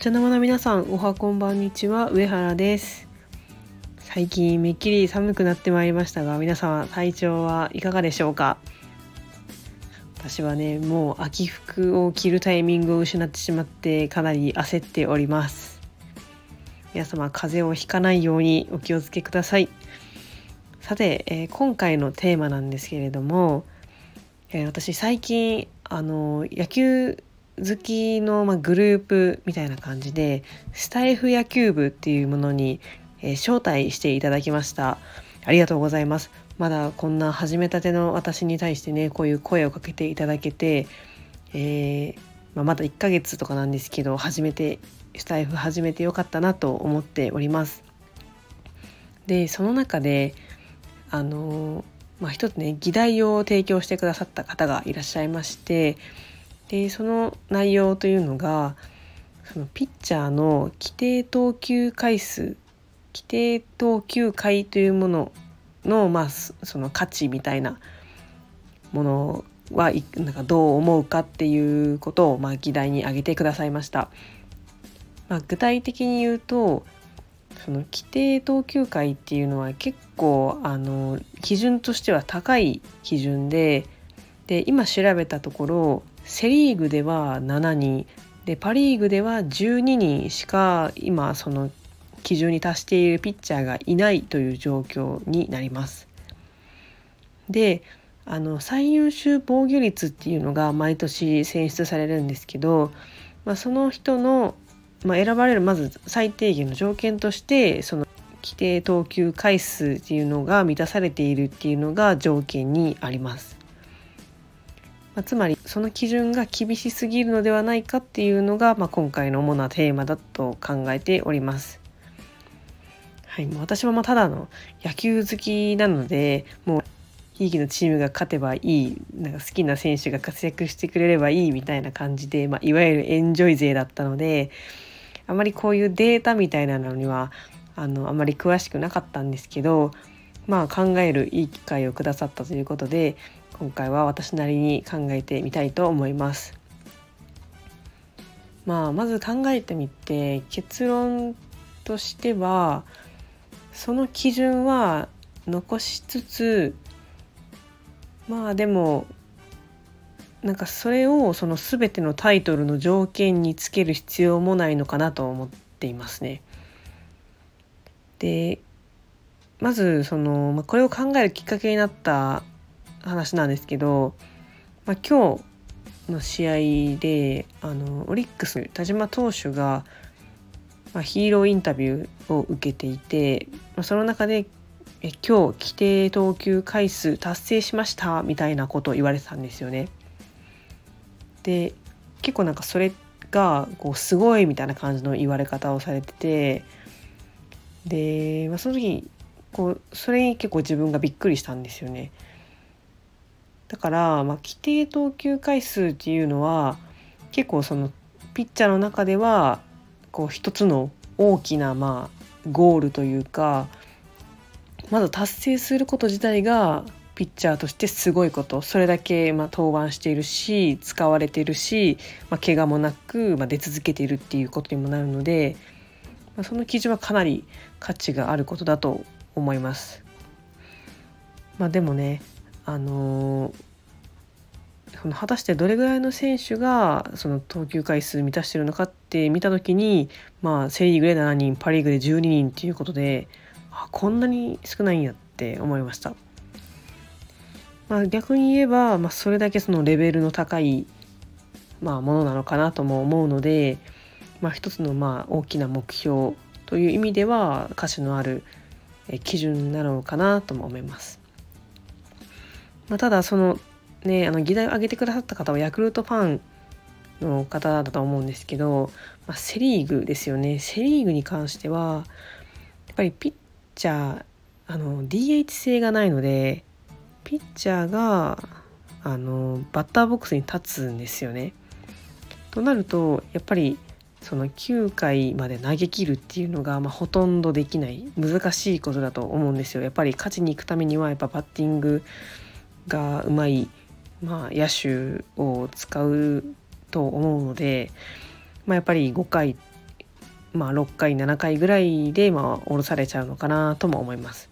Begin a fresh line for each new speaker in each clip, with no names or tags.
茶の間の皆さんおはこんばんにちは。上原です。最近めっきり寒くなってまいりましたが皆様体調はいかがでしょうか？私はねもう秋服を着るタイミングを失ってしまってかなり焦っております。皆様風邪をひかないようにお気をつけください。さて、えー、今回のテーマなんですけれども、えー、私最近あの野球好きの、ま、グループみたいな感じでスタイフ野球部っていうものに、え、招待していただきました。ありがとうございます。まだこんな始めたての私に対してねこういう声をかけていただけて、えー、まあ、まだ1ヶ月とかなんですけど初めてスタイフ始めてよかったなと思っております。でその中であのまあ、一つね議題を提供してくださった方がいらっしゃいましてでその内容というのがそのピッチャーの規定投球回数規定投球回というものの,、まあ、その価値みたいなものはなんかどう思うかっていうことを、まあ、議題に挙げてくださいました。まあ、具体的に言うとその規定投球回っていうのは結構あの基準としては高い基準でで今調べたところセ・リーグでは7人でパ・リーグでは12人しか今その基準に達しているピッチャーがいないという状況になります。であの最優秀防御率っていうのが毎年選出されるんですけど、まあ、その人の、まあ、選ばれるまず最低限の条件としてその規定投球回数っていうのが満たされているっていうのが条件にあります。まあ、つまりその基準が厳しすぎるのではないかっていうのが、まあ、今回の主なテーマだと考えております。はい、もう私はまあただの野球好きなのでもうひいきのチームが勝てばいいなんか好きな選手が活躍してくれればいいみたいな感じで、まあ、いわゆるエンジョイ勢だったのであまりこういうデータみたいなのにはあのあまり詳しくなかったんですけどまあ考えるいい機会をくださったということで今回は私なりに考えてみたいと思います。まあ、まず考えてみて結論としてはその基準は残しつつまあでもなんかそれをその全てのタイトルの条件につける必要もないのかなと思っていますね。でまずその、まあ、これを考えるきっかけになった話なんですけど、まあ、今日の試合であのオリックス田島投手が、まあ、ヒーローインタビューを受けていて、まあ、その中でえ今日規定投球回数達成しましたみたいなことを言われてたんですよね。で結構なんかそれがこうすごいみたいな感じの言われ方をされててで、まあ、その時こうそれに結構自分がびっくりしたんですよね。だから、まあ、規定投球回数っていうのは結構そのピッチャーの中ではこう一つの大きなまあゴールというかまず達成すること自体がピッチャーとしてすごいことそれだけまあ登板しているし使われているし、まあ、怪我もなく、ま、出続けているっていうことにもなるので、まあ、その基準はかなり価値があることだと思います。まあ、でもねあのその果たしてどれぐらいの選手がその投球回数満たしてるのかって見た時に、まあ、セ・リーグで7人パ・リーグで12人っていうことであこんなに少ないんやって思いました。まあ、逆に言えば、まあ、それだけそのレベルの高い、まあ、ものなのかなとも思うので、まあ、一つのまあ大きな目標という意味では価値のある基準なのかなとも思います。まあ、ただそのねあの議題を挙げてくださった方はヤクルトファンの方だと思うんですけど、まあ、セ・リーグですよねセ・リーグに関してはやっぱりピッチャーあの DH 性がないのでピッチャーがあのバッターボックスに立つんですよね。となるとやっぱりその9回まで投げ切るっていうのが、まあ、ほとんどできない難しいことだと思うんですよ。やっぱり勝ちに行くためにはやっぱバッティングがうまい、まあ、野手を使うと思うので、まあ、やっぱり5回まあ、6回7回ぐらいで、まあ、下ろされちゃうのかなとも思います。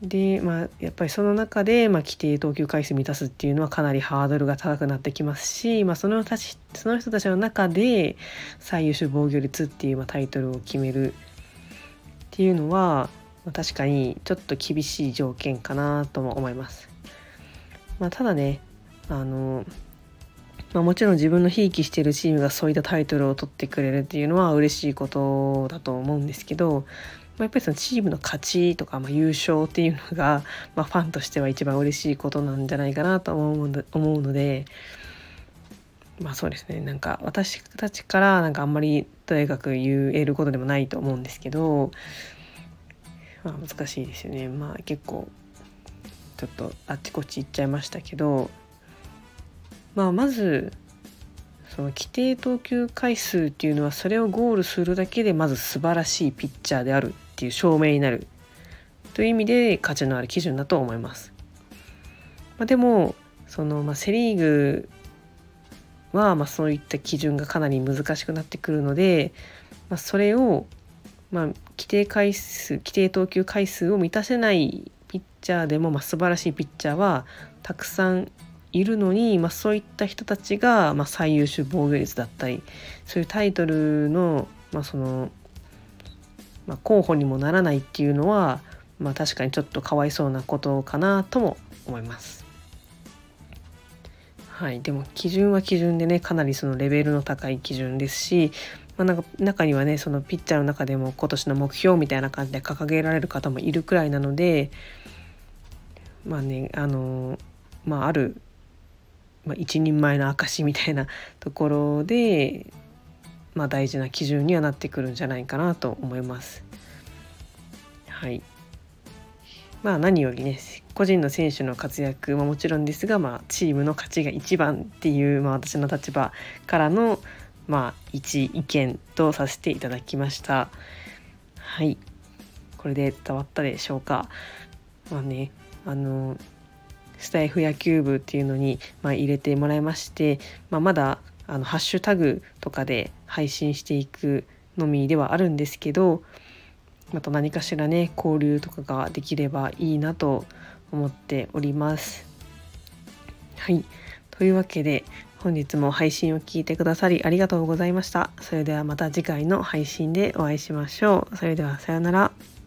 でまあやっぱりその中で、まあ、規定投球回数満たすっていうのはかなりハードルが高くなってきますし、まあ、そのたちその人たちの中で最優秀防御率っていう、まあ、タイトルを決めるっていうのは、確かにちょっと厳しい条件かなとも思います。まあ、ただねあのまあ、もちろん自分のひいきしてるチームがそういったタイトルを取ってくれるっていうのは嬉しいことだと思うんですけど、まあ、やっぱりそのチームの勝ちとか、ま、優勝っていうのが、ま、ファンとしては一番嬉しいことなんじゃないかなと思うので。まあそうですねなんか私たちからなんかあんまりとにかく言えることでもないと思うんですけど、まあ、難しいですよねまあ結構ちょっとあっちこっち行っちゃいましたけどまあ、まずその規定投球回数っていうのはそれをゴールするだけでまず素晴らしいピッチャーであるっていう証明になるという意味で価値のある基準だと思います。まあ、でもその、まあ、セ・リーグは、まあ、そういった基準がかなり難しくなってくるので、まあ、それを、まあ、規定回数規定投球回数を満たせないピッチャーでも、まあ、素晴らしいピッチャーはたくさんいるのに、まあ、そういった人たちが、まあ、最優秀防御率だったりそういうタイトルの,、まあそのまあ、候補にもならないっていうのは、まあ、確かにちょっとかわいそうなことかなとも思います。はい、でも基準は基準でねかなりそのレベルの高い基準ですし、まあ、なんか中にはねそのピッチャーの中でも今年の目標みたいな感じで掲げられる方もいるくらいなのでまあねあのまああるまあ、一人前の証みたいなところで、まあ、大事な基準にはなってくるんじゃないかなと思います。はいまあ、何よりね個人の選手の活躍ももちろんですが、まあ、チームの勝ちが一番っていう、まあ、私の立場からの、まあ、一意見とさせていただきました。はいこれで伝わったでしょうか。まあねあのスタイフ野球部っていうのに、まあ、入れてもらいまして、まあ、まだあのハッシュタグとかで配信していくのみではあるんですけどまた何かしらね交流とかができればいいなと思っております。はいというわけで本日も配信を聞いてくださりありがとうございました。それではまた次回の配信でお会いしましょう。それではさようなら。